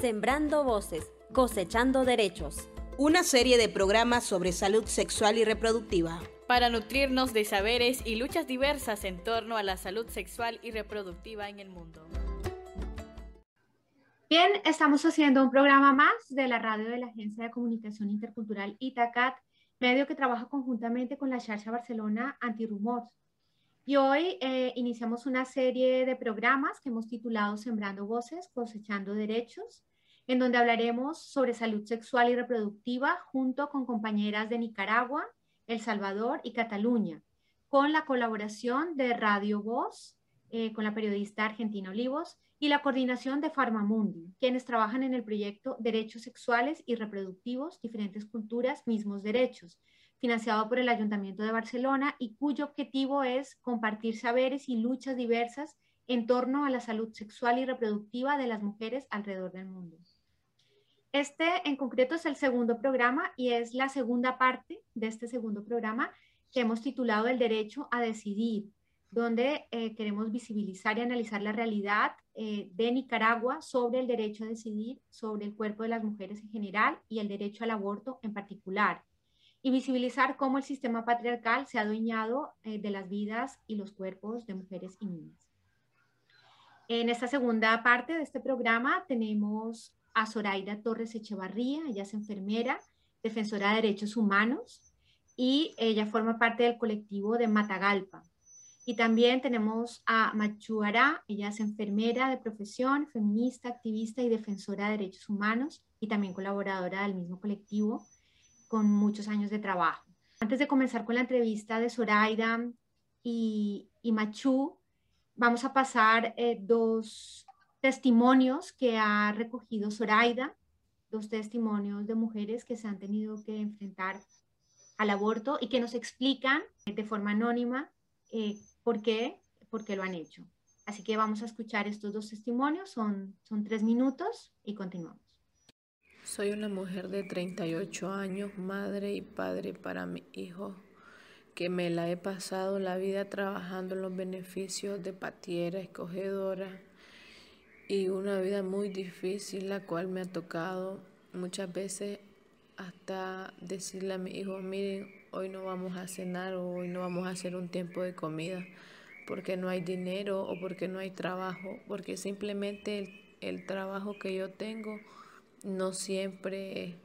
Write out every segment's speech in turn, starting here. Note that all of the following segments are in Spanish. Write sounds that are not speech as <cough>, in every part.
Sembrando Voces, Cosechando Derechos. Una serie de programas sobre salud sexual y reproductiva. Para nutrirnos de saberes y luchas diversas en torno a la salud sexual y reproductiva en el mundo. Bien, estamos haciendo un programa más de la radio de la Agencia de Comunicación Intercultural Itacat, medio que trabaja conjuntamente con la Charcha Barcelona Antirumors. Y hoy eh, iniciamos una serie de programas que hemos titulado Sembrando Voces, Cosechando Derechos, en donde hablaremos sobre salud sexual y reproductiva junto con compañeras de Nicaragua, El Salvador y Cataluña, con la colaboración de Radio Voz, eh, con la periodista Argentina Olivos, y la coordinación de Farmamundi, quienes trabajan en el proyecto Derechos Sexuales y Reproductivos, Diferentes Culturas, Mismos Derechos, financiado por el Ayuntamiento de Barcelona y cuyo objetivo es compartir saberes y luchas diversas en torno a la salud sexual y reproductiva de las mujeres alrededor del mundo. Este en concreto es el segundo programa y es la segunda parte de este segundo programa que hemos titulado El derecho a decidir, donde eh, queremos visibilizar y analizar la realidad eh, de Nicaragua sobre el derecho a decidir sobre el cuerpo de las mujeres en general y el derecho al aborto en particular, y visibilizar cómo el sistema patriarcal se ha adueñado eh, de las vidas y los cuerpos de mujeres y niñas. En esta segunda parte de este programa tenemos a Zoraida Torres Echevarría, ella es enfermera, defensora de derechos humanos y ella forma parte del colectivo de Matagalpa, y también tenemos a Machu Ara, ella es enfermera de profesión, feminista, activista y defensora de derechos humanos y también colaboradora del mismo colectivo con muchos años de trabajo. Antes de comenzar con la entrevista de Zoraida y, y Machu, vamos a pasar eh, dos testimonios que ha recogido Zoraida, dos testimonios de mujeres que se han tenido que enfrentar al aborto y que nos explican de forma anónima eh, ¿Por qué? Porque lo han hecho. Así que vamos a escuchar estos dos testimonios, son, son tres minutos y continuamos. Soy una mujer de 38 años, madre y padre para mi hijo, que me la he pasado la vida trabajando en los beneficios de patiera, escogedora, y una vida muy difícil, la cual me ha tocado muchas veces hasta decirle a mi hijo, miren, hoy no vamos a cenar o hoy no vamos a hacer un tiempo de comida porque no hay dinero o porque no hay trabajo, porque simplemente el, trabajo que yo tengo no siempre,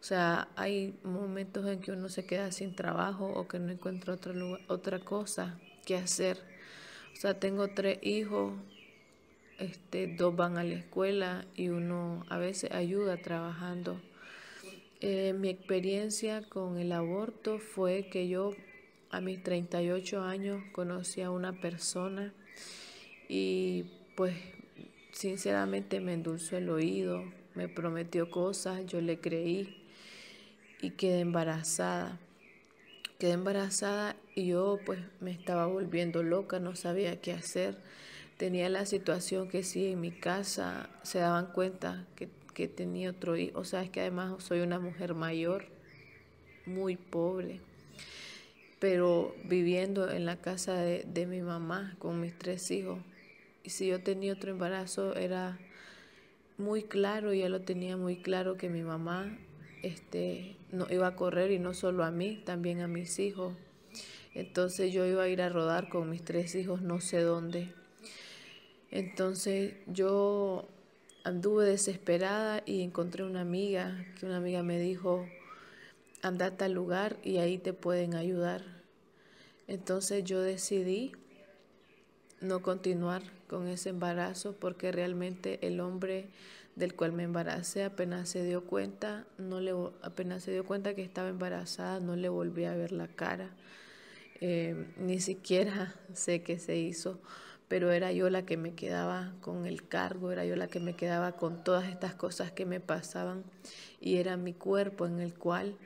o sea, hay momentos en que uno se queda sin trabajo o que no encuentra otro otra cosa que hacer. O sea, tengo tres hijos, este, dos van a la escuela y uno a veces ayuda trabajando. Eh, mi experiencia con el aborto fue que yo a mis 38 años conocí a una persona y pues sinceramente me endulzó el oído, me prometió cosas, yo le creí y quedé embarazada. Quedé embarazada y yo pues me estaba volviendo loca, no sabía qué hacer. Tenía la situación que si en mi casa se daban cuenta que que tenía otro hijo. O sea, es que además soy una mujer mayor, muy pobre, pero viviendo en la casa de, mi mamá con mis tres hijos. Y si yo tenía otro embarazo, era muy claro, ya lo tenía muy claro que mi mamá este, no iba a correr y no solo a mí, también a mis hijos. Entonces yo iba a ir a rodar con mis tres hijos no sé dónde. Entonces yo anduve desesperada y encontré una amiga, que una amiga me dijo, anda a tal lugar y ahí te pueden ayudar. Entonces yo decidí no continuar con ese embarazo porque realmente el hombre del cual me embaracé apenas se dio cuenta, no le, apenas se dio cuenta que estaba embarazada, no le volví a ver la cara, eh, ni siquiera <laughs> sé qué se hizo pero era yo la que me quedaba con el cargo, era yo la que me quedaba con todas estas cosas que me pasaban y era mi cuerpo en el cual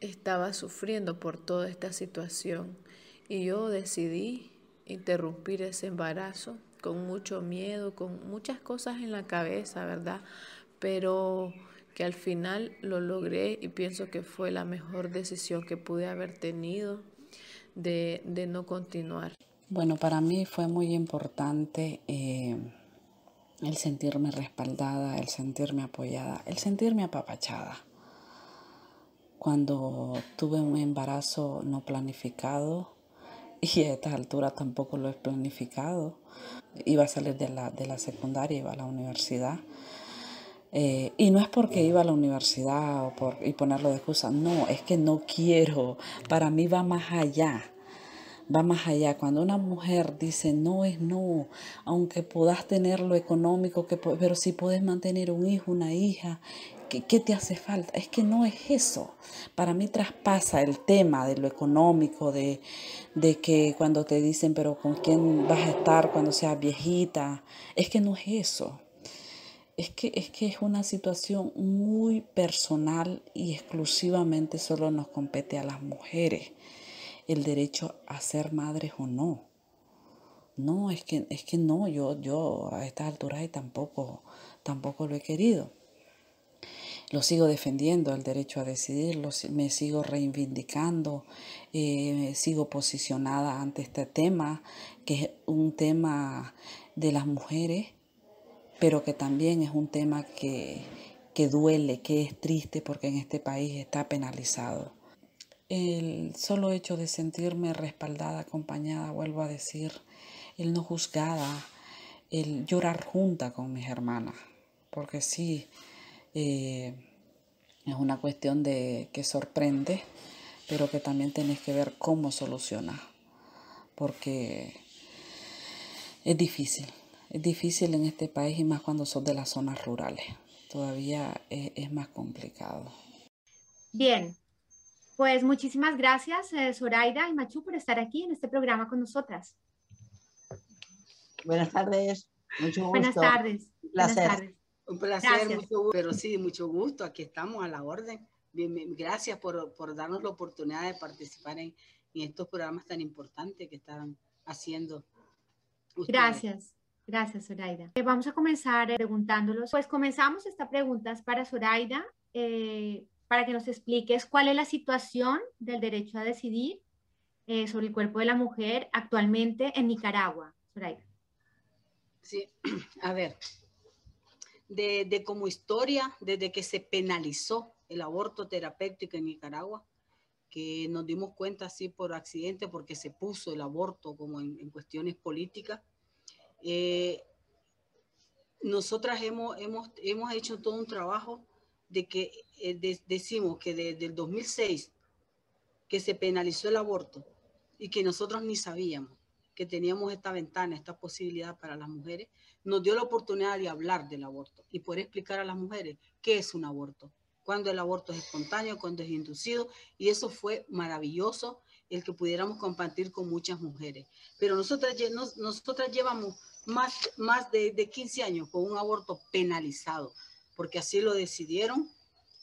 estaba sufriendo por toda esta situación. Y yo decidí interrumpir ese embarazo con mucho miedo, con muchas cosas en la cabeza, ¿verdad? Pero que al final lo logré y pienso que fue la mejor decisión que pude haber tenido de, de no continuar. Bueno, para mí fue muy importante eh, el sentirme respaldada, el sentirme apoyada, el sentirme apapachada. Cuando tuve un embarazo no planificado, <laughs> y a esta altura tampoco lo he planificado, iba a salir de la, de la secundaria, iba a la universidad. Eh, y no es porque iba a la universidad o por, y ponerlo de excusa, no, es que no quiero, para mí va más allá va más allá. Cuando una mujer dice no es no, aunque puedas tener lo económico, que, pero si puedes mantener un hijo, una hija, ¿qué, ¿qué, te hace falta? Es que no es eso. Para mí traspasa el tema de lo económico, de, de que cuando te dicen, pero ¿con quién vas a estar cuando seas viejita? Es que no es eso. Es que, es que es una situación muy personal y exclusivamente solo nos compete a las mujeres el derecho a ser madres o no. No, es que, es que no, yo, yo a estas alturas tampoco, tampoco lo he querido. Lo sigo defendiendo, el derecho a decidir, me sigo reivindicando, eh, sigo posicionada ante este tema, que es un tema de las mujeres, pero que también es un tema que, que duele, que es triste porque en este país está penalizado. El solo hecho de sentirme respaldada, acompañada, vuelvo a decir, el no juzgada, el llorar junta con mis hermanas, porque sí, eh, es una cuestión de que sorprende, pero que también tienes que ver cómo solucionar, porque es difícil, es difícil en este país y más cuando sos de las zonas rurales, todavía es más complicado. Bien, pues muchísimas gracias, eh, Zoraida y Machu, por estar aquí en este programa con nosotras. Buenas tardes, mucho gusto. Buenas tardes. Un placer. Buenas tardes. Un placer, mucho gusto, pero sí, mucho gusto. Aquí estamos a la orden. Bien, gracias por, por, darnos la oportunidad de participar en, en, estos programas tan importantes que están haciendo. Ustedes. Gracias. Gracias, Zoraida. Eh, vamos a comenzar eh, preguntándolos. Pues comenzamos esta pregunta para Zoraida. Eh, para que nos expliques cuál es la situación del derecho a decidir eh, sobre el cuerpo de la mujer actualmente en Nicaragua. Soraya. Sí, <clears throat> a ver, de, de, como historia, desde que se penalizó el aborto terapéutico en Nicaragua, que nos dimos cuenta así por accidente porque se puso el aborto como en, en cuestiones políticas, eh, nosotras hemos, hemos, hemos hecho todo un trabajo de que eh, de, decimos que desde el 2006 que se penalizó el aborto y que nosotros ni sabíamos que teníamos esta ventana, esta posibilidad para las mujeres, nos dio la oportunidad de hablar del aborto y poder explicar a las mujeres qué es un aborto, cuándo el aborto es espontáneo, cuándo es inducido, y eso fue maravilloso el que pudiéramos compartir con muchas mujeres. Pero nosotras, nosotras llevamos más, más de, de 15 años con un aborto penalizado, porque así lo decidieron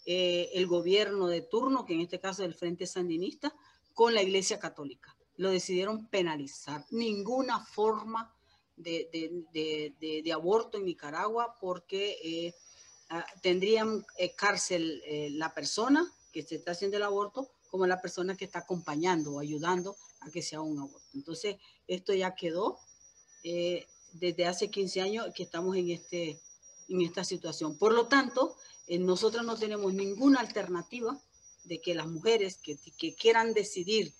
eh, el gobierno de turno, que en este caso es el Frente Sandinista, con la Iglesia Católica. Lo decidieron penalizar. Ninguna forma de, de, de, de aborto en Nicaragua porque eh, ah, tendrían eh, cárcel eh, la persona que se está haciendo el aborto como la persona que está acompañando o ayudando a que sea un aborto. Entonces, esto ya quedó eh, desde hace 15 años que estamos en este en esta situación. Por lo tanto, eh, nosotros no tenemos ninguna alternativa de que las mujeres que, quieran decidir,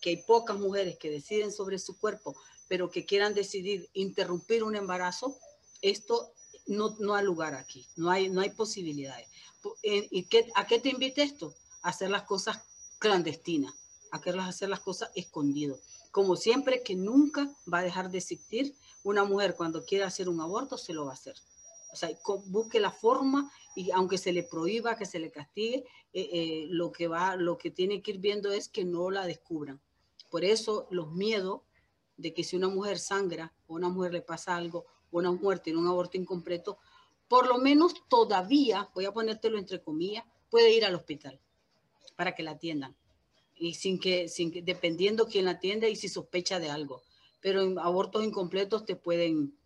que hay pocas mujeres que deciden sobre su cuerpo, pero que quieran decidir interrumpir un embarazo, esto no, no hay lugar aquí, no hay, no hay posibilidades. Eh, ¿Y a qué te invita esto? A hacer las cosas clandestinas, a hacer las cosas escondido. Como siempre que nunca va a dejar de existir, una mujer cuando quiera hacer un aborto se lo va a hacer o sea, busque la forma y aunque se le prohíba, que se le castigue, eh, eh, lo, que va, lo que tiene que ir viendo es que no la descubran. Por eso los miedos de que si una mujer sangra o una mujer le pasa algo o una mujer tiene un aborto incompleto, por lo menos todavía, voy a ponértelo entre comillas, puede ir al hospital para que la atiendan. Y sin que, sin que, dependiendo quién la atienda y si sospecha de algo. Pero en abortos incompletos te pueden,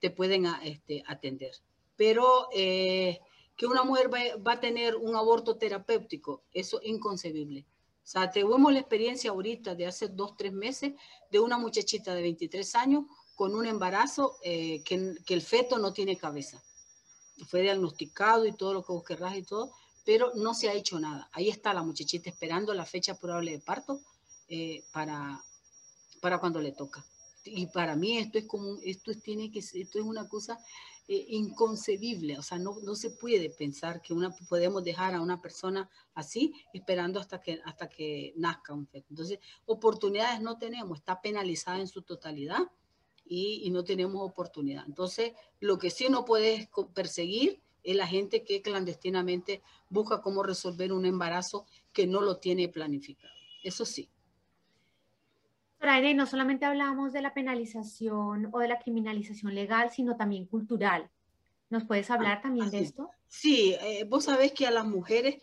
te pueden este, atender. Pero eh, que una mujer va, va, a tener un aborto terapéutico, eso es inconcebible. O sea, tuvimos la experiencia ahorita de hace dos, tres meses de una muchachita de 23 años con un embarazo que, que el feto no tiene cabeza. Fue diagnosticado y todo lo que vos querrás y todo, pero no se ha hecho nada. Ahí está la muchachita esperando la fecha probable de parto eh, para, para cuando le toca. Y para mí esto es como, esto tiene que esto es una cosa eh, inconcebible, o sea, no, no se puede pensar que una, podemos dejar a una persona así esperando hasta que, hasta que nazca un feto. Entonces, oportunidades no tenemos, está penalizada en su totalidad y, y no tenemos oportunidad. Entonces, lo que sí no puedes perseguir es la gente que clandestinamente busca cómo resolver un embarazo que no lo tiene planificado. Eso sí. No solamente hablamos de la penalización o de la criminalización legal, sino también cultural. ¿Nos puedes hablar también de esto? Sí, eh, vos sabés que a las mujeres,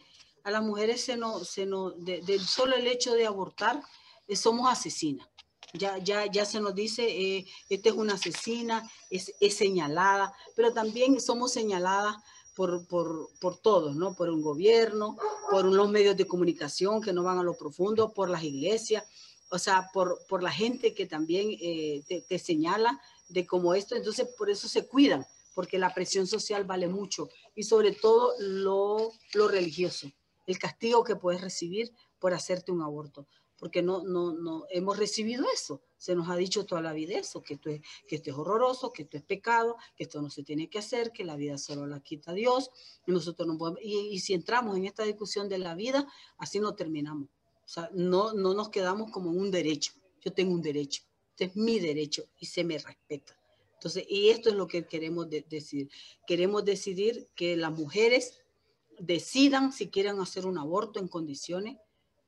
a las mujeres se nos, se nos del solo el hecho de abortar, eh, somos asesinas. Ya, ya, ya se nos dice, eh, esta es una asesina, es, es señalada, pero también somos señaladas por, por, por, todos, ¿no? Por un gobierno, por los medios de comunicación que no van a lo profundo, por las iglesias, o sea, por, por la gente que también eh, te, señala de cómo esto, entonces por eso se cuidan, porque la presión social vale mucho y sobre todo lo, lo religioso, el castigo que puedes recibir por hacerte un aborto porque no, no, no hemos recibido eso. Se nos ha dicho toda la vida eso, que esto, es, que esto es horroroso, que esto es pecado, que esto no se tiene que hacer, que la vida solo la quita Dios. Y nosotros no podemos, y, si entramos en esta discusión de la vida, así no terminamos. O sea, no, no nos quedamos como un derecho. Yo tengo un derecho. Este es mi derecho y se me respeta. Entonces, y esto es lo que queremos decidir. Queremos decidir que las mujeres decidan si quieren hacer un aborto en condiciones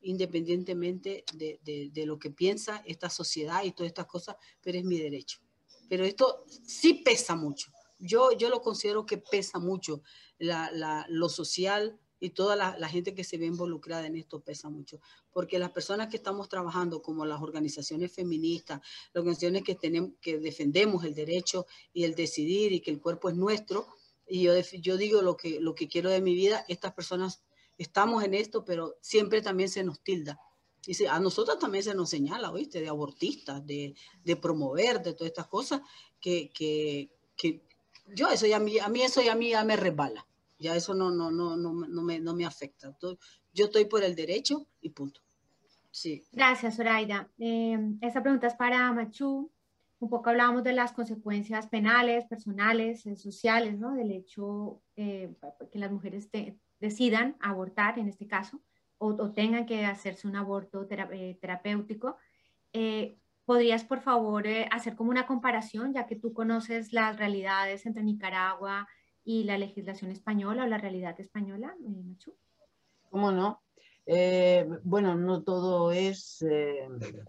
independientemente de, lo que piensa esta sociedad y todas estas cosas, pero es mi derecho. Pero esto sí pesa mucho. Yo, yo lo considero que pesa mucho. lo social y toda la, gente que se ve involucrada en esto pesa mucho. Porque las personas que estamos trabajando, como las organizaciones feministas, las organizaciones que, tenemos, que defendemos el derecho y el decidir y que el cuerpo es nuestro, y yo, yo digo lo que, lo que quiero de mi vida, estas personas estamos en esto, pero siempre también se nos tilda. Y a nosotros también se nos señala, ¿oíste? De abortistas, de, de promover, de todas estas cosas, que, que, que yo eso ya, a mí, a mí eso ya a mí ya me resbala. Ya eso no, no, no, no, no, me, no me afecta. Yo estoy por el derecho y punto. Sí. Gracias, Zoraida. Eh, esta pregunta es para Machu. Un poco hablábamos de las consecuencias penales, personales, eh, sociales, ¿no? Del hecho eh, que las mujeres te, decidan abortar en este caso o, tengan que hacerse un aborto eh, terapéutico, eh, ¿podrías por favor eh, hacer como una comparación, ya que tú conoces las realidades entre Nicaragua y la legislación española o la realidad española, Machu? ¿Cómo no? bueno, no todo es,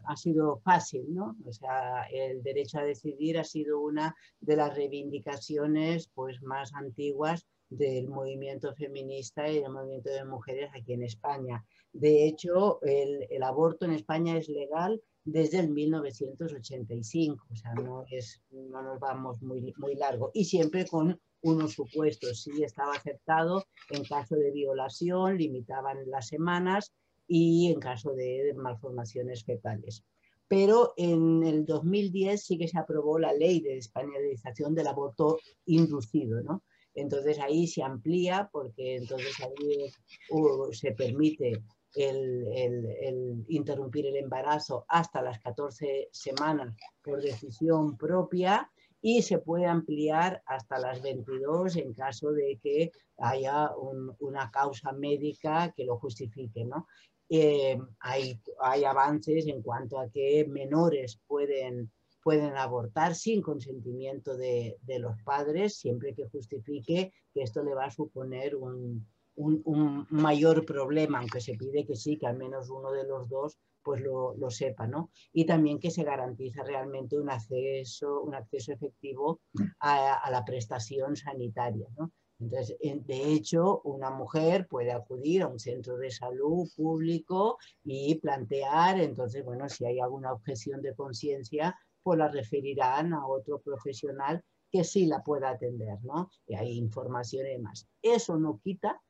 ha sido fácil, ¿no? O sea, el derecho a decidir ha sido una de las reivindicaciones pues, más antiguas del movimiento feminista y del movimiento de mujeres aquí en España. De hecho, el, aborto en España es legal desde el 1985, o sea, no, es, no nos vamos muy, muy largo, y siempre con unos supuestos. Sí estaba aceptado en caso de violación, limitaban las semanas y en caso de malformaciones fetales. Pero en el 2010 sí que se aprobó la ley de españolización del aborto inducido, ¿no? Entonces ahí se amplía porque entonces ahí uh, se permite el, interrumpir el embarazo hasta las 14 semanas por decisión propia y se puede ampliar hasta las 22 en caso de que haya una causa médica que lo justifique. ¿no? Eh, hay, hay avances en cuanto a que menores pueden pueden abortar sin consentimiento de, los padres, siempre que justifique que esto le va a suponer un, mayor problema, aunque se pide que sí, que al menos uno de los dos pues lo, sepa, ¿no? Y también que se garantiza realmente un acceso, un acceso efectivo a, la prestación sanitaria, Entonces, de hecho, una mujer puede acudir a un centro de salud público y plantear, entonces, bueno, si hay alguna objeción de conciencia, pues la referirán a otro profesional que sí la pueda atender, ¿no? Y hay información y demás. Eso no quita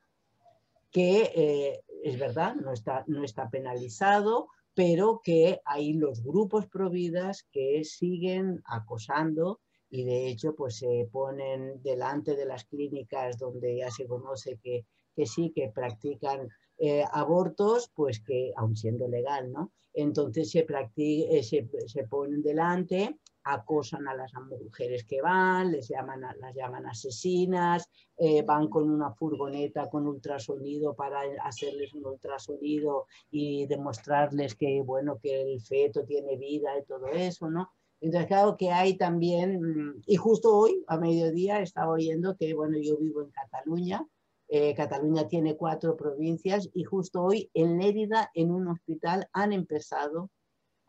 que, eh, es verdad, no está, no está penalizado, pero que hay los grupos providas que siguen acosando y de hecho pues se ponen delante de las clínicas donde ya se conoce que, que sí, que practican eh, abortos, pues que aun siendo legal, ¿no? Entonces se, eh, se, se, ponen delante, acosan a las mujeres que van, les llaman las llaman asesinas, eh, van con una furgoneta con ultrasonido para hacerles un ultrasonido y demostrarles que, bueno, que el feto tiene vida y todo eso, ¿no? Entonces, claro que hay también, mm, y justo hoy, a mediodía, estaba oyendo que, bueno, yo vivo en Cataluña, eh, Cataluña tiene cuatro provincias y justo hoy en Lérida, en un hospital, han empezado,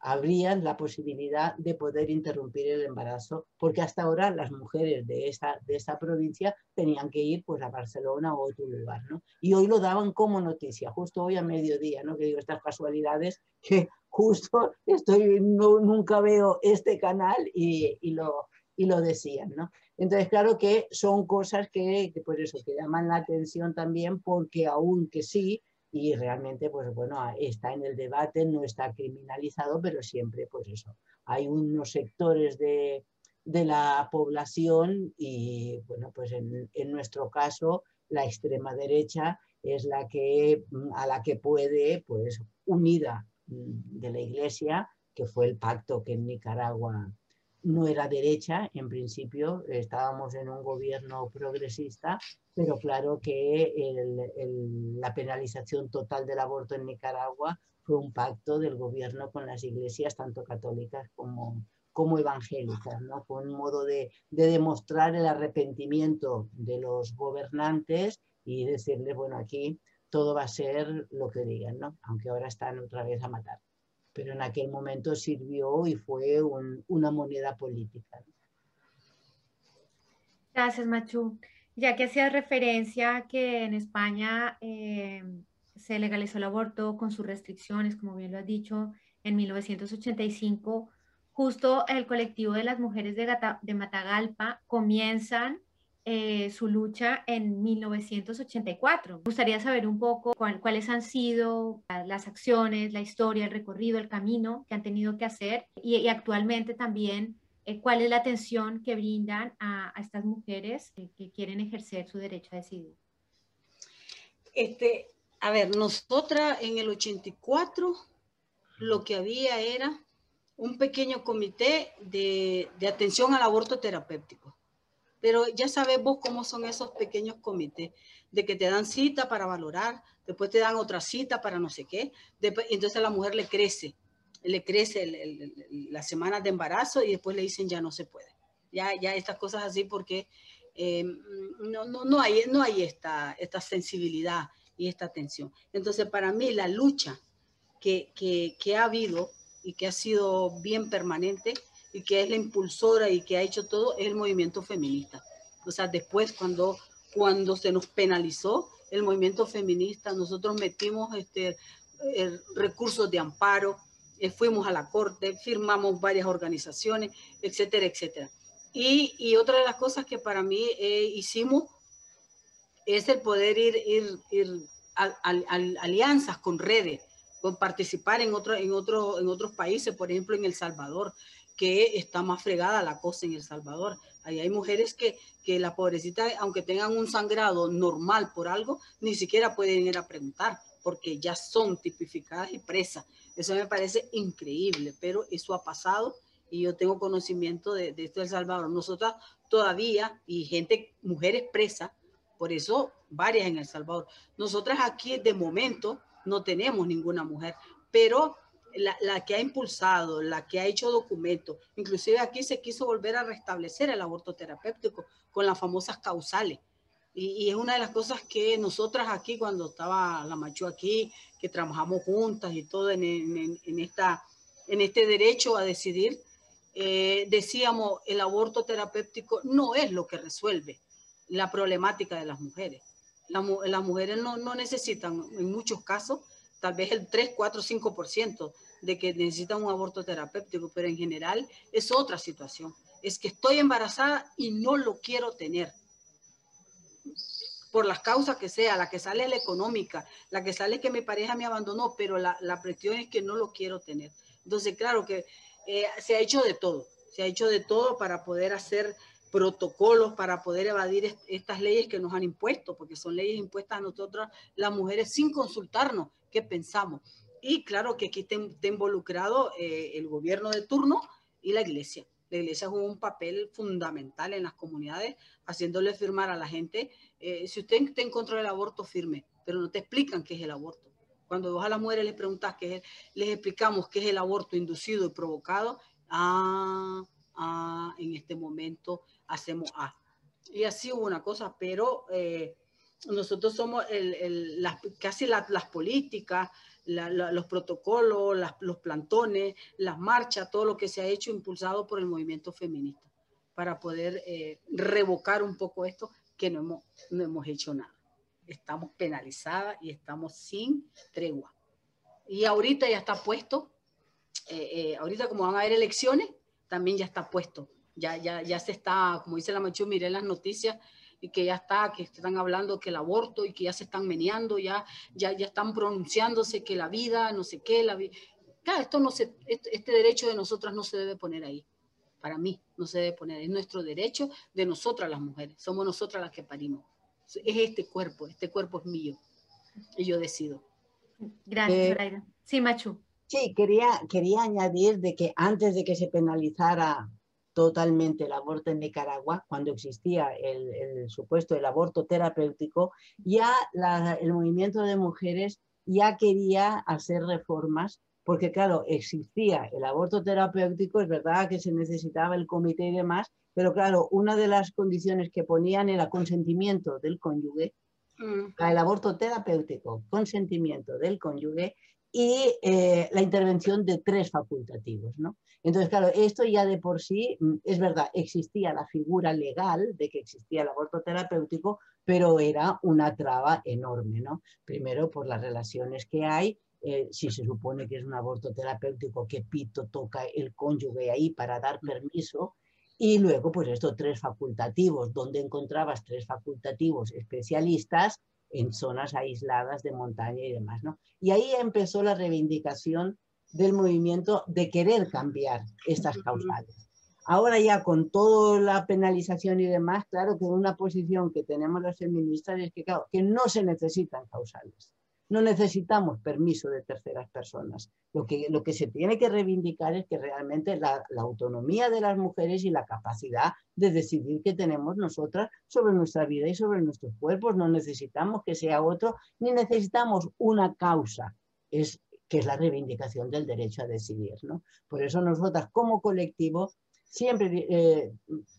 habrían la posibilidad de poder interrumpir el embarazo, porque hasta ahora las mujeres de esta, de esta provincia tenían que ir pues, a Barcelona o a otro lugar, ¿no? Y hoy lo daban como noticia, justo hoy a mediodía, ¿no? Que digo, estas casualidades que justo estoy, nunca veo este canal y, y lo, y lo decían, ¿no? Entonces, claro que son cosas que, que, pues eso, que llaman la atención también porque aunque sí, y realmente, pues bueno, está en el debate, no está criminalizado, pero siempre, pues eso, hay unos sectores de, de la población y, bueno, pues en, en, nuestro caso, la extrema derecha es la que, a la que puede, pues, unida mm, de la Iglesia, que fue el pacto que en Nicaragua no era derecha, en principio estábamos en un gobierno progresista, pero claro que la penalización total del aborto en Nicaragua fue un pacto del gobierno con las iglesias, tanto católicas como, como evangélicas, ¿no? Fue un modo de, de demostrar el arrepentimiento de los gobernantes y decirles, bueno, aquí todo va a ser lo que digan, ¿no? Aunque ahora están otra vez a matar pero en aquel momento sirvió y fue un, una moneda política. Gracias, Machu. Ya que hacías referencia que en España eh, se legalizó el aborto con sus restricciones, como bien lo has dicho, en 1985, justo el colectivo de las mujeres de, Gata, de Matagalpa comienzan eh, su lucha en 1984. Me gustaría saber un poco cuál, cuáles han sido las acciones, la historia, el recorrido, el camino que han tenido que hacer y, actualmente también eh, cuál es la atención que brindan a, estas mujeres que, quieren ejercer su derecho a decidir. Este, a ver, nosotras en el 84 lo que había era un pequeño comité de atención al aborto terapéutico pero ya sabes vos cómo son esos pequeños comités, de que te dan cita para valorar, después te dan otra cita para no sé qué, después, entonces a la mujer le crece, le crece el, el, las semanas de embarazo y después le dicen ya no se puede. Ya, ya estas cosas así porque eh, no, no, no, hay, no hay esta, esta sensibilidad y esta atención. Entonces para mí la lucha que, que, que ha habido y que ha sido bien permanente y que es la impulsora y que ha hecho todo es el movimiento feminista. O sea, después cuando, cuando se nos penalizó el movimiento feminista, nosotros metimos este, recursos de amparo, eh, fuimos a la corte, firmamos varias organizaciones, etcétera, etcétera. Y, y otra de las cosas que para mí eh, hicimos es el poder ir, ir, ir a, a, a, alianzas con redes, con participar en, otro, en, otro, en otros países, por ejemplo en El Salvador que está más fregada la cosa en El Salvador. Ahí hay mujeres que, que la pobrecita, aunque tengan un sangrado normal por algo, ni siquiera pueden ir a preguntar porque ya son tipificadas y presas. Eso me parece increíble, pero eso ha pasado y yo tengo conocimiento de, de esto de El Salvador. Nosotras todavía, y gente, mujeres presas, por eso varias en El Salvador. Nosotras aquí de momento no tenemos ninguna mujer, pero la, la, que ha impulsado, la que ha hecho documentos, inclusive aquí se quiso volver a restablecer el aborto terapéutico con las famosas causales. Y, es una de las cosas que nosotras aquí, cuando estaba la Machu aquí, que trabajamos juntas y todo en, en, en esta, en este derecho a decidir, eh, decíamos, el aborto terapéutico no es lo que resuelve la problemática de las mujeres. La, las mujeres no, no necesitan, en muchos casos, tal vez el 3, 4, 5% de que necesitan un aborto terapéutico, pero en general es otra situación. Es que estoy embarazada y no lo quiero tener. por las causas que sea, la que sale la económica, la que sale que mi pareja me abandonó, pero la, la presión es que no lo quiero tener. Entonces, claro que eh, se ha hecho de todo, se ha hecho de todo para poder hacer protocolos, para poder evadir estas leyes que nos han impuesto, porque son leyes impuestas a nosotras las mujeres sin consultarnos qué pensamos. Y claro que aquí está, involucrado eh, el gobierno de turno y la iglesia. La iglesia jugó un papel fundamental en las comunidades, haciéndole firmar a la gente, eh, si usted está en contra del aborto, firme, pero no te explican qué es el aborto. Cuando vos a las mujeres les preguntas qué es, les explicamos qué es el aborto inducido y provocado, ah, ah en este momento hacemos A. Y así hubo una cosa, pero eh, nosotros somos el, las, casi las políticas, los protocolos, los plantones, las marchas, todo lo que se ha hecho impulsado por el movimiento feminista para poder eh, revocar un poco esto que no hemos, no hemos hecho nada. Estamos penalizadas y estamos sin tregua. Y ahorita ya está puesto, eh, eh, ahorita como van a haber elecciones, también ya está puesto. Ya, ya, ya se está, como dice la Machu, miré las noticias, y que ya está, que están hablando que el aborto y que ya se están meneando, ya, ya, ya están pronunciándose que la vida, no sé qué, la vida. Claro, esto no se, este, este, derecho de nosotras no se debe poner ahí. Para mí no se debe poner, es nuestro derecho de nosotras las mujeres, somos nosotras las que parimos. Es este cuerpo, este cuerpo es mío y yo decido. Gracias, eh, Sí, Machu. Sí, quería, quería añadir de que antes de que se penalizara totalmente el aborto en Nicaragua, cuando existía el, supuesto del aborto terapéutico, ya el movimiento de mujeres ya quería hacer reformas, porque claro, existía el aborto terapéutico, es verdad que se necesitaba el comité y demás, pero claro, una de las condiciones que ponían era consentimiento del cónyuge, mm. el aborto terapéutico, consentimiento del cónyuge y eh, la intervención de tres facultativos. ¿no? Entonces, claro, esto ya de por sí, mm, es verdad, existía la figura legal de que existía el aborto terapéutico, pero era una traba enorme. ¿no? Primero, por las relaciones que hay, eh, si se supone que es un aborto terapéutico, que pito toca el cónyuge ahí para dar permiso. Y luego, pues estos tres facultativos, donde encontrabas tres facultativos especialistas en zonas aisladas de montaña y demás, ¿no? Y ahí empezó la reivindicación del movimiento de querer cambiar estas causales. Ahora ya con toda la penalización y demás, claro que una posición que tenemos los feministas es que, claro, que no se necesitan causales. No necesitamos permiso de terceras personas. Lo que, lo que se tiene que reivindicar es que realmente la, la, autonomía de las mujeres y la capacidad de decidir que tenemos nosotras sobre nuestra vida y sobre nuestros cuerpos. No necesitamos que sea otro, ni necesitamos una causa, es, que es la reivindicación del derecho a decidir. ¿no? Por eso nosotras como colectivo siempre eh,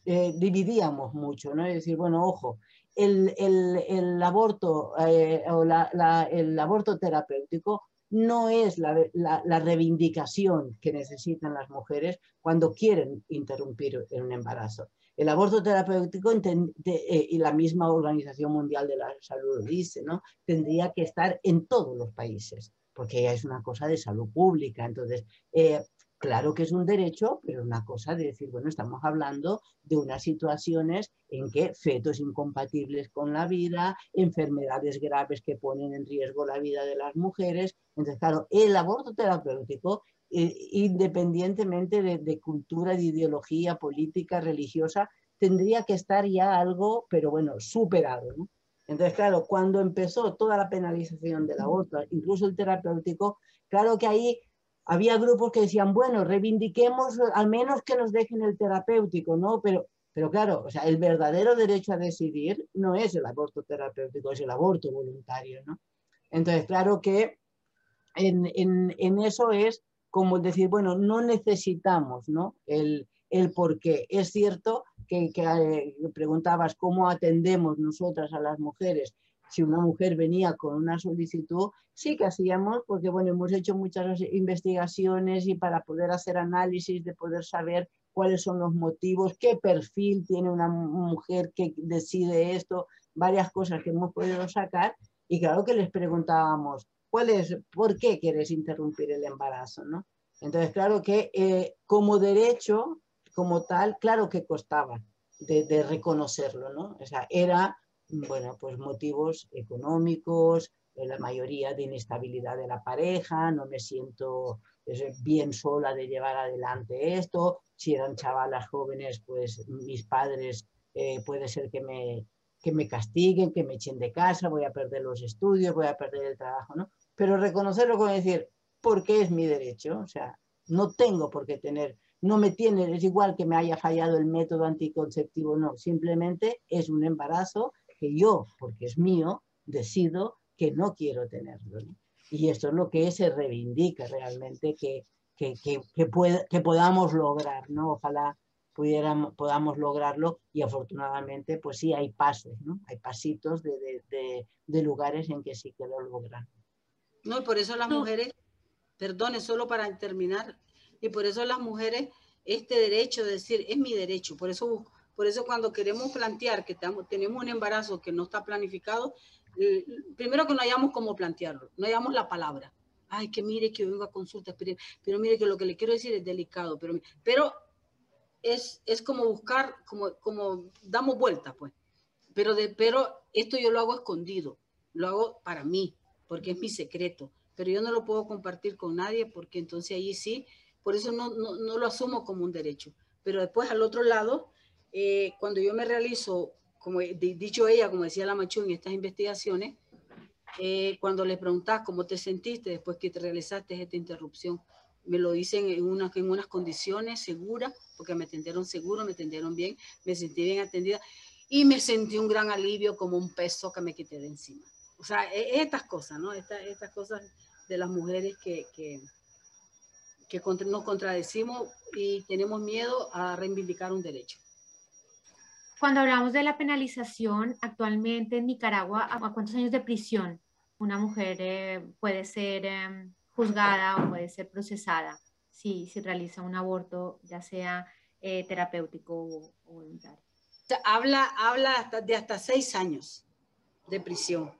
eh, dividíamos mucho, ¿no? Es decir, bueno, ojo, el, aborto eh, o el aborto terapéutico no es la, reivindicación que necesitan las mujeres cuando quieren interrumpir un embarazo. El aborto terapéutico, y la misma Organización Mundial de la Salud dice, ¿no? tendría que estar en todos los países, porque ya es una cosa de salud pública. Entonces, eh, Claro que es un derecho, pero una cosa de decir, bueno, estamos hablando de unas situaciones en que fetos incompatibles con la vida, enfermedades graves que ponen en riesgo la vida de las mujeres. Entonces, claro, el aborto terapéutico, eh, independientemente de, cultura, de ideología política, religiosa, tendría que estar ya algo, pero bueno, superado. Entonces, claro, cuando empezó toda la penalización del aborto, incluso el terapéutico, claro que ahí había grupos que decían, bueno, reivindiquemos al menos que nos dejen el terapéutico, ¿no? Pero, pero claro, o sea, el verdadero derecho a decidir no es el aborto terapéutico, es el aborto voluntario, ¿no? Entonces, claro que en, en, en eso es como decir, bueno, no necesitamos, ¿no? El, el por qué. Es cierto que, eh, preguntabas cómo atendemos nosotras a las mujeres si una mujer venía con una solicitud, sí que hacíamos, porque bueno, hemos hecho muchas investigaciones y para poder hacer análisis, de poder saber cuáles son los motivos, qué perfil tiene una mujer que decide esto, varias cosas que hemos podido sacar. Y claro que les preguntábamos, ¿cuál es, por qué quieres interrumpir el embarazo? ¿no? Entonces, claro que eh, como derecho, como tal, claro que costaba de, de reconocerlo, ¿no? O sea, era bueno, pues motivos económicos, la mayoría de inestabilidad de la pareja, no me siento bien sola de llevar adelante esto, si eran chavalas jóvenes, pues mis padres eh, puede ser que me, que me castiguen, que me echen de casa, voy a perder los estudios, voy a perder el trabajo, ¿no? Pero reconocerlo con decir, porque es mi derecho, o sea, no tengo por qué tener, no me tiene, es igual que me haya fallado el método anticonceptivo, no, simplemente es un embarazo que yo, porque es mío, decido que no quiero tenerlo. Y esto es lo que se reivindica realmente que, que, que, que podamos lograr, ¿no? Ojalá pudiéramos, podamos lograrlo y afortunadamente pues sí hay pasos, ¿no? Hay pasitos de, de, de, lugares en que sí que lo logran. No, y por eso las mujeres, perdone, solo para terminar, y por eso las mujeres, este derecho de decir, es mi derecho, por eso, por eso cuando queremos plantear que tenemos un embarazo que no está planificado, primero que no hayamos cómo plantearlo, no hayamos la palabra. Ay, que mire que yo vengo a consulta, pero, mire que lo que le quiero decir es delicado, pero, pero es, es como buscar, como, como damos vuelta, pues. Pero, de, pero esto yo lo hago escondido, lo hago para mí, porque es mi secreto, pero yo no lo puedo compartir con nadie porque entonces ahí sí, por eso no, no, no lo asumo como un derecho. Pero después al otro lado, eh, cuando yo me realizo como dicho ella, como decía la Machu en estas investigaciones, eh, cuando le preguntas cómo te sentiste después que te realizaste esta interrupción, me lo dicen en, una, en unas condiciones seguras, porque me atendieron seguro, me atendieron bien, me sentí bien atendida y me sentí un gran alivio como un peso que me quité de encima. O sea, e, estas cosas, ¿no? Estas, estas cosas de las mujeres que, que, que nos contradecimos y tenemos miedo a reivindicar un derecho. Cuando hablamos de la penalización, actualmente en Nicaragua, ¿a cuántos años de prisión una mujer eh, puede ser em, juzgada o puede ser procesada si se realiza un aborto, ya sea eh, terapéutico o, voluntario? Habla, habla de hasta seis años de prisión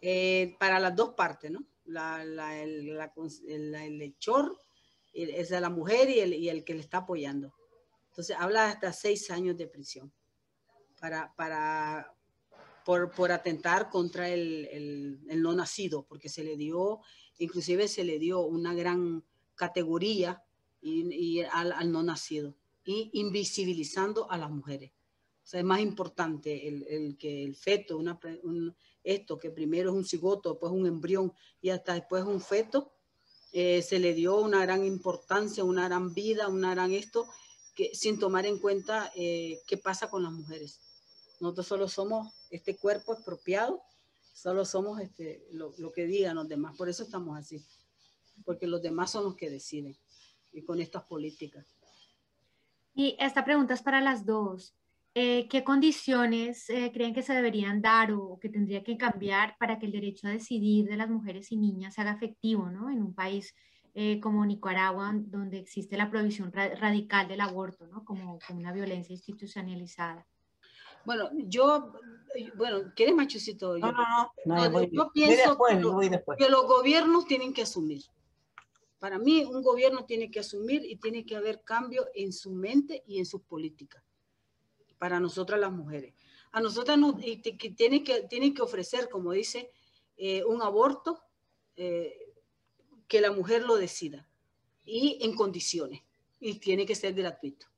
eh, para las dos partes, ¿no? La, el, el, hechor, es la mujer y el, y el que le está apoyando. Entonces habla de hasta seis años de prisión para, para, por, por atentar contra el, el, no nacido, porque se le dio, inclusive se le dio una gran categoría y, al, al, no nacido, y invisibilizando a las mujeres. O sea, es más importante el, el que el feto, una, un, esto, que primero es un cigoto, después un embrión y hasta después un feto, eh, se le dio una gran importancia, una gran vida, una gran esto, que, sin tomar en cuenta eh, qué pasa con las mujeres. Nosotros solo somos este cuerpo expropiado, solo somos este, lo, lo, que digan los demás. Por eso estamos así, porque los demás son los que deciden y con estas políticas. Y esta pregunta es para las dos. Eh, ¿Qué condiciones eh, creen que se deberían dar o que tendría que cambiar para que el derecho a decidir de las mujeres y niñas se haga efectivo ¿no? en un país eh, como Nicaragua, donde existe la prohibición ra radical del aborto ¿no? como, como una violencia institucionalizada? Bueno, yo, bueno, ¿quieres machucito? No, no, no. no yo pienso después, que, que, los gobiernos tienen que asumir. Para mí, un gobierno tiene que asumir y tiene que haber cambio en su mente y en sus políticas. Para nosotras las mujeres. A nosotras nos, tienen, que, tienen que ofrecer, como dice, eh, un aborto eh, que la mujer lo decida y en condiciones. Y tiene que ser gratuito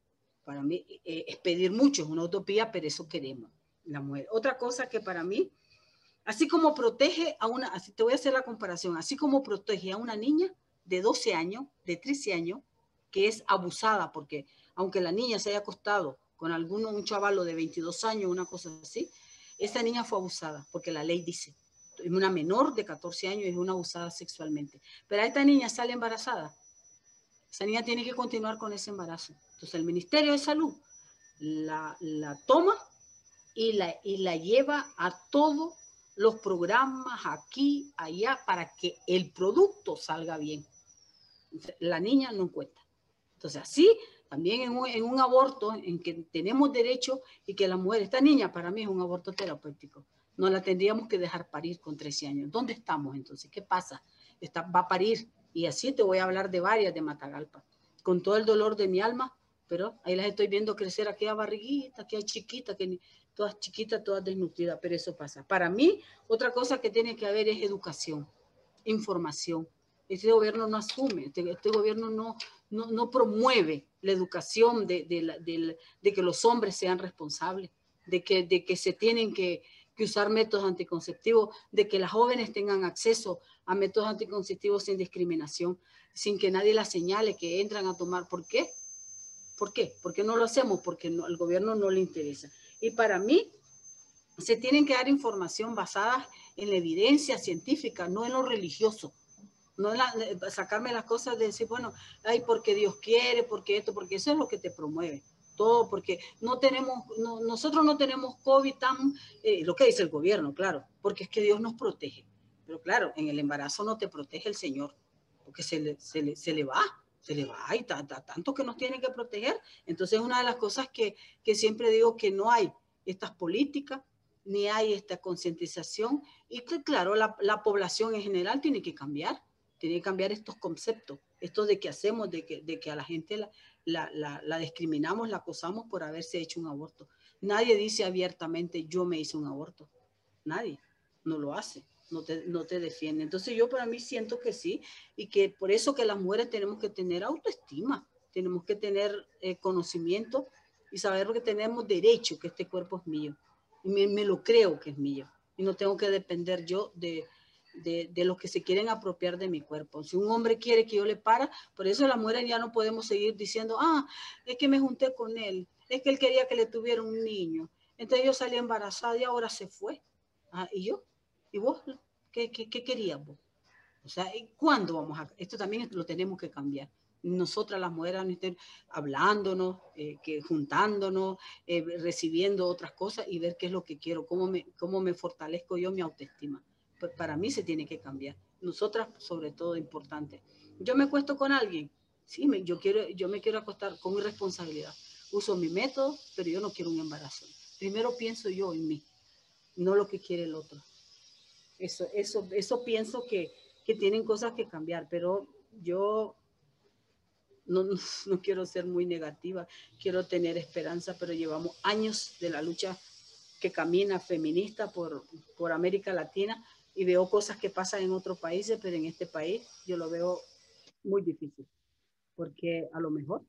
para mí eh, es pedir mucho, es una utopía, pero eso queremos, la mujer. Otra cosa que para mí, así como protege a una, así te voy a hacer la comparación, así como protege a una niña de 12 años, de 13 años, que es abusada, porque aunque la niña se haya acostado con alguno, un chavalo de 22 años, una cosa así, esa niña fue abusada, porque la ley dice, una menor de 14 años es una abusada sexualmente. Pero a esta niña sale embarazada, esa niña tiene que continuar con ese embarazo. Entonces el Ministerio de Salud la, la toma y la, y la lleva a todos los programas aquí, allá, para que el producto salga bien. La niña no cuenta. Entonces así, también en un, en un aborto en que tenemos derecho y que la mujer, esta niña para mí es un aborto terapéutico. No la tendríamos que dejar parir con 13 años. ¿Dónde estamos entonces? ¿Qué pasa? Está, va a parir y así te voy a hablar de varias de Matagalpa. Con todo el dolor de mi alma, pero ahí las estoy viendo crecer aquella barriguita, aquella chiquita, que todas chiquitas, todas desnutridas, pero eso pasa. Para mí, otra cosa que tiene que haber es educación, información. Este gobierno no asume, este, este gobierno no, no, promueve la educación de, de, que los hombres sean responsables, de que, de que se tienen que, usar métodos anticonceptivos, de que las jóvenes tengan acceso a métodos anticonceptivos sin discriminación, sin que nadie las señale que entran a tomar. ¿Por qué? ¿Por qué? Porque no lo hacemos, porque no, al gobierno no le interesa. Y para mí, se tienen que dar información basada en la evidencia científica, no en lo religioso. No en sacarme las cosas de decir, bueno, ay, porque Dios quiere, porque esto, porque eso es lo que te promueve todo, porque no tenemos, nosotros no tenemos COVID tan, eh, lo que dice el gobierno, claro, porque es que Dios nos protege. Pero claro, en el embarazo no te protege el Señor, porque se le, se le, se le va, se le va, y tanto que nos tiene que proteger. Entonces, una de las cosas que, que siempre digo que no hay estas políticas, ni hay esta concientización, y que claro, la, la población en general tiene que cambiar, tiene que cambiar estos conceptos, esto de que hacemos, de que, de que a la gente la, la, discriminamos, la acosamos por haberse hecho un aborto. Nadie dice abiertamente yo me hice un aborto. Nadie. No lo hace. No te, no te defiende. Entonces yo para mí siento que sí y que por eso que las mujeres tenemos que tener autoestima, tenemos que tener eh, conocimiento y saber que tenemos derecho, que este cuerpo es mío. Y me, me lo creo que es mío. Y no tengo que depender yo de, de, de, los que se quieren apropiar de mi cuerpo. Si un hombre quiere que yo le para, por eso las mujeres ya no podemos seguir diciendo, ah, es que me junté con él, es que él quería que le tuviera un niño. Entonces yo salí embarazada y ahora se fue. Ah, ¿Y yo? ¿Y vos? ¿Qué, qué, qué querías vos? O sea, ¿cuándo vamos a...? Esto también lo tenemos que cambiar nosotras las mujeres hablándonos, eh, que juntándonos, eh, recibiendo otras cosas y ver qué es lo que quiero, cómo me, cómo me fortalezco yo mi autoestima. Pues, para mí se tiene que cambiar. Nosotras, sobre todo, importante. Yo me acuesto con alguien, sí, me, yo, quiero, yo me quiero acostar con mi responsabilidad. Uso mi método, pero yo no quiero un embarazo. Primero pienso yo en mí, no lo que quiere el otro. Eso, eso, eso pienso que, que tienen cosas que cambiar, pero yo no, no, quiero ser muy negativa, quiero tener esperanza, pero llevamos años de la lucha que camina feminista por, por América Latina y veo cosas que pasan en otros países, pero en este país yo lo veo muy difícil, porque a lo mejor,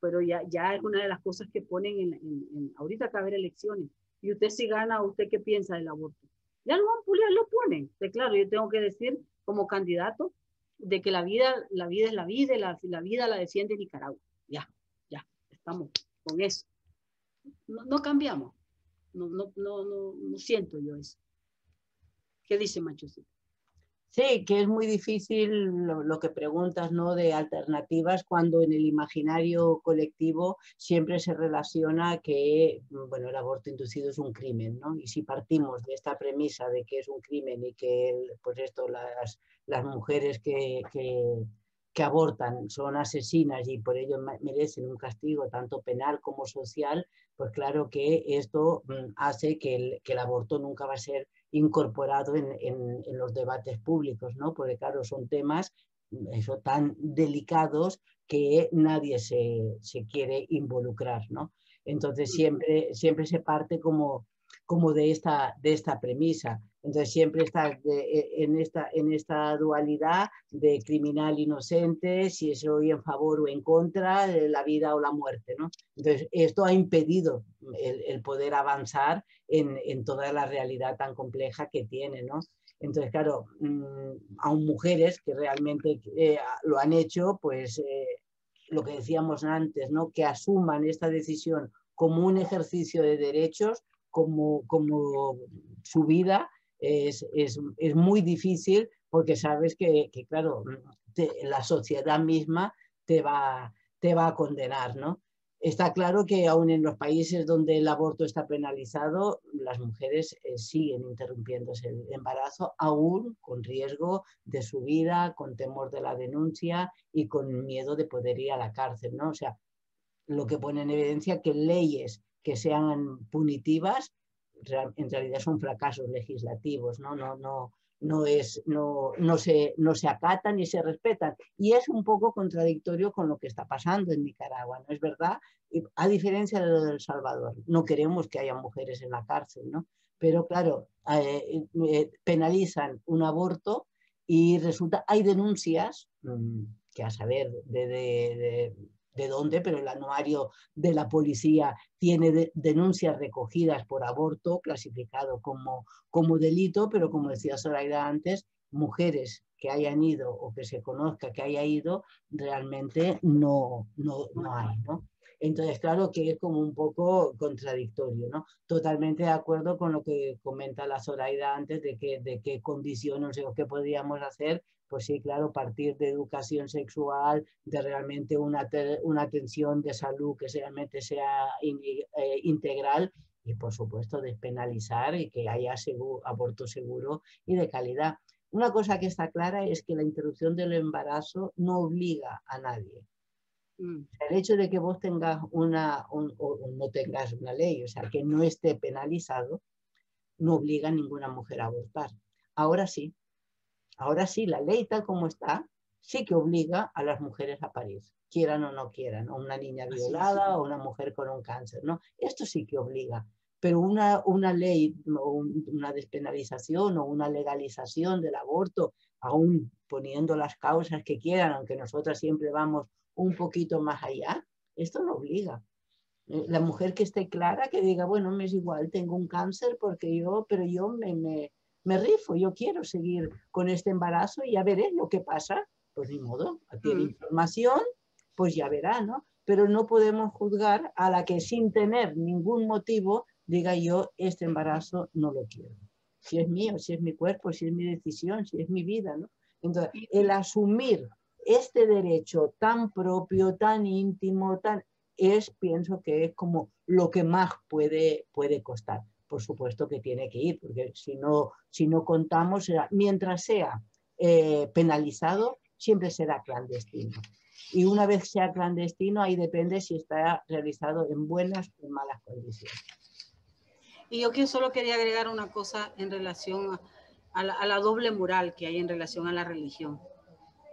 pero ya, ya es una de las cosas que ponen en, en, ahorita que va a haber elecciones, y usted si gana, ¿usted qué piensa del aborto? Ya lo, ya lo ponen, de claro, yo tengo que decir como candidato de que la vida, la vida es la vida, la, la vida la defiende Nicaragua, ya, ya, estamos con eso. No, no cambiamos, no, no, no, no siento yo eso. ¿Qué dice Machucito? Sí, que es muy difícil lo, que preguntas, ¿no? De alternativas cuando en el imaginario colectivo siempre se relaciona que, bueno, el aborto inducido es un crimen, ¿no? Y si partimos de esta premisa de que es un crimen y que, pues esto, las, las mujeres que, abortan son asesinas y por ello merecen un castigo tanto penal como social, pues claro que esto mm, hace que el, que el aborto nunca va a ser incorporado en, en, los debates públicos, ¿no? Porque claro, son temas eso, tan delicados que nadie se, se quiere involucrar, ¿no? Entonces siempre, siempre se parte como, como de, esta, de esta premisa. Entonces siempre estás e, en, esta, en esta dualidad de criminal inocente, si soy en favor o en contra de la vida o la muerte. ¿no? Entonces esto ha impedido el, poder avanzar en, en, toda la realidad tan compleja que tiene. ¿no? Entonces, claro, mm, aún mujeres que realmente eh, lo han hecho, pues eh, lo que decíamos antes, ¿no? que asuman esta decisión como un ejercicio de derechos, como, como su vida, es, es, es muy difícil porque sabes que, claro, la sociedad misma te va, te va a condenar, ¿no? Está claro que aún en los países donde el aborto está penalizado, las mujeres eh, siguen interrumpiéndose el embarazo, aún con riesgo de su vida, con temor de la denuncia y con miedo de poder ir a la cárcel, ¿no? O sea, lo que pone en evidencia que leyes que sean punitivas en realidad son fracasos legislativos, ¿no? No, no, no, es, no, no, se, no se acatan ni se respetan. Y es un poco contradictorio con lo que está pasando en Nicaragua, ¿no es verdad? A diferencia de lo de El Salvador, no queremos que haya mujeres en la cárcel, ¿no? Pero claro, eh, eh, penalizan un aborto y resulta, hay denuncias, mm, que a saber de, dónde, pero el anuario de la policía tiene denuncias recogidas por aborto, clasificado como, como delito, pero como decía Zoraida antes, mujeres que hayan ido o que se conozca que haya ido, realmente no, no, no hay, ¿no? Entonces, claro que es como un poco contradictorio, ¿no? Totalmente de acuerdo con lo que comenta la Zoraida antes de, que, de qué condiciones o qué podríamos hacer. Pues sí, claro, partir de educación sexual, de realmente una, una atención de salud que realmente sea eh, integral y, por supuesto, despenalizar y que haya aborto seguro y de calidad. Una cosa que está clara es que la interrupción del embarazo no obliga a nadie. Mm. El hecho de que vos tengas una, o no tengas una ley, o sea, que no esté penalizado, no obliga a ninguna mujer a abortar. Ahora sí, ahora sí, la ley tal como está, sí que obliga a las mujeres a parir, quieran o no quieran, o una niña violada o una mujer con un cáncer, ¿no? Esto sí que obliga, pero una, una ley, una despenalización o una legalización del aborto, aún poniendo las causas que quieran, aunque nosotras siempre vamos un poquito más allá, esto no obliga. Eh, la mujer que esté clara, que diga, bueno, me es igual, tengo un cáncer porque yo, pero yo me, me, me rifo, yo quiero seguir con este embarazo y ya veré lo que pasa. Pues ni modo, tiene mm. información, pues ya verá, ¿no? Pero no podemos juzgar a la que sin tener ningún motivo diga yo, este embarazo no lo quiero. Si es mío, si es mi cuerpo, si es mi decisión, si es mi vida, ¿no? Entonces, el asumir este derecho tan propio, tan íntimo, tan es, pienso que es como lo que más puede, puede costar. Por supuesto que tiene que ir, porque si no, si no contamos, mientras sea eh, penalizado, siempre será clandestino. Y una vez sea clandestino, ahí depende si está realizado en buenas o en malas condiciones. Y yo que solo quería agregar una cosa en relación a la doble moral que hay en relación a la religión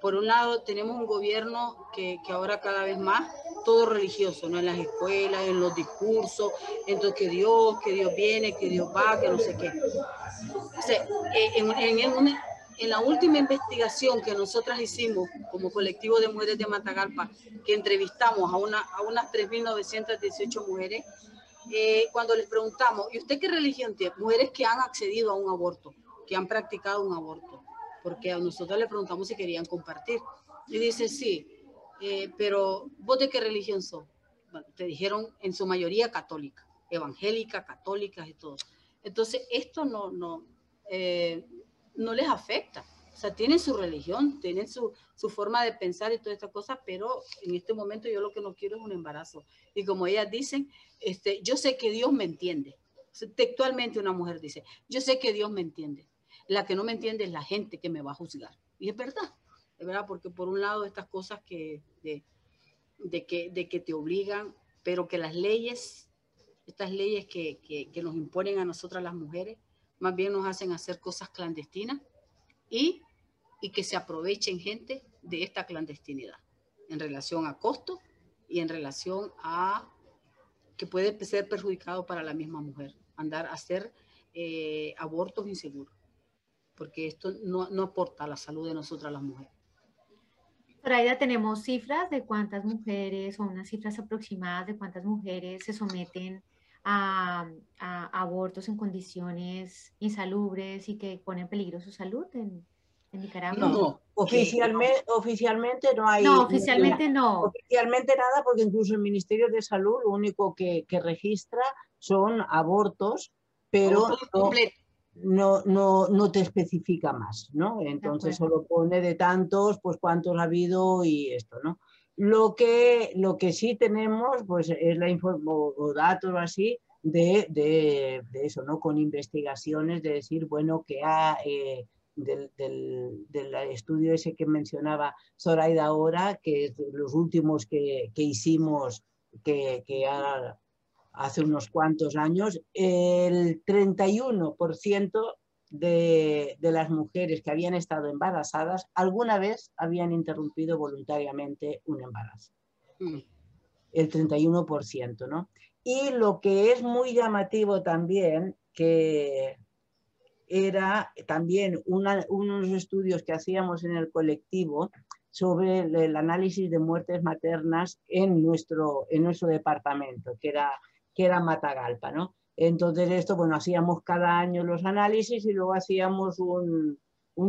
por un lado tenemos un gobierno que, ahora cada vez más todo religioso, ¿no? En las escuelas, en los discursos, entonces que Dios, que Dios viene, que Dios va, que no sé qué. Eh, en, la última investigación que nosotras hicimos como colectivo de mujeres de Matagalpa, que entrevistamos a, una, a unas 3.918 mujeres, eh, cuando les preguntamos, ¿y usted qué religión tiene? Mujeres que han accedido a un aborto, que han practicado un aborto porque a nosotros le preguntamos si querían compartir. Y dice, sí, eh, pero ¿vos de qué religión sos? te dijeron en su mayoría católica, evangélica, católicas y todo. Entonces, esto no, no, eh, no les afecta. O sea, tienen su religión, tienen su, su forma de pensar y todas estas cosas, pero en este momento yo lo que no quiero es un embarazo. Y como ellas dicen, este, yo sé que Dios me entiende. Textualmente una mujer dice, yo sé que Dios me entiende. La que no me entiende es la gente que me va a juzgar. Y es verdad, es verdad, porque por un lado estas cosas que, de, que, de que te obligan, pero que las leyes, estas leyes que, que, nos imponen a nosotras las mujeres, más bien nos hacen hacer cosas clandestinas y, y que se aprovechen gente de esta clandestinidad en relación a costo y en relación a que puede ser perjudicado para la misma mujer, andar a hacer eh, abortos inseguros porque esto no, no aporta a la salud de nosotras las mujeres. Zoraida, tenemos cifras de cuántas mujeres o unas cifras aproximadas de cuántas mujeres se someten a, abortos en condiciones insalubres y que ponen en peligro su salud en, Nicaragua. No, oficialmente, oficialmente no hay. No, oficialmente no. Oficialmente nada, porque incluso el Ministerio de Salud lo único que, que registra son abortos, pero no, no, no, no te especifica más, ¿no? Entonces solo pone de tantos, pues cuántos ha habido y esto, ¿no? Lo que, lo que sí tenemos, pues es la información o datos así de, de, de, eso, ¿no? Con investigaciones de decir, bueno, que ha... Eh, del, del, del, estudio ese que mencionaba Zoraida ahora, que es los últimos que, que hicimos, que, que ha hace unos cuantos años, el 31% de, las mujeres que habían estado embarazadas alguna vez habían interrumpido voluntariamente un embarazo. Mm. El 31%, ¿no? Y lo que es muy llamativo también, que era también unos estudios que hacíamos en el colectivo sobre el, análisis de muertes maternas en nuestro, en nuestro departamento, que era, que era Matagalpa, ¿no? Entonces esto, bueno, hacíamos cada año los análisis y luego hacíamos un,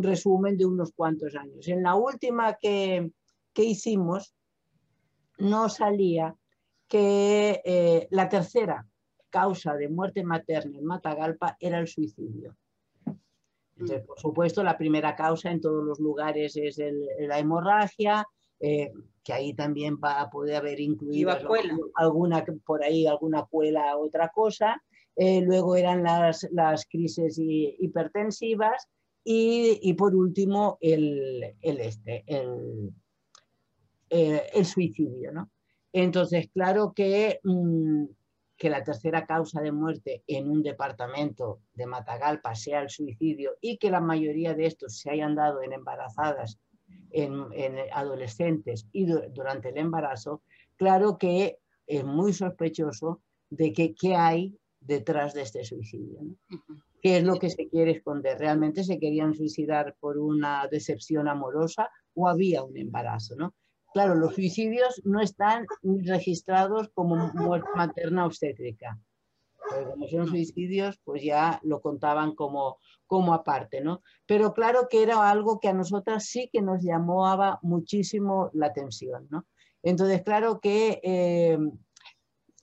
resumen de unos cuantos años. En la última que, hicimos, no salía que eh, la tercera causa de muerte materna en Matagalpa era el suicidio. Por supuesto, la primera causa en todos los lugares es la hemorragia, eh, que ahí también va a poder haber incluido alguna por ahí, alguna cuela, otra cosa. Eh, luego eran las, las crisis hipertensivas y, por último el, el este, el, eh, el, suicidio. ¿no? Entonces, claro que, mm, que la tercera causa de muerte en un departamento de Matagalpa sea el suicidio y que la mayoría de estos se hayan dado en embarazadas, en, en adolescentes y durante el embarazo, claro que es muy sospechoso de que qué hay detrás de este suicidio. ¿Qué es lo que se quiere esconder? ¿Realmente se querían suicidar por una decepción amorosa o había un embarazo? ¿no? Claro, los suicidios no están registrados como muerte materna obstétrica. Como son suicidios, pues ya lo contaban como, como aparte, ¿no? Pero claro que era algo que a nosotras sí que nos llamaba muchísimo la atención, ¿no? Entonces, claro que eh,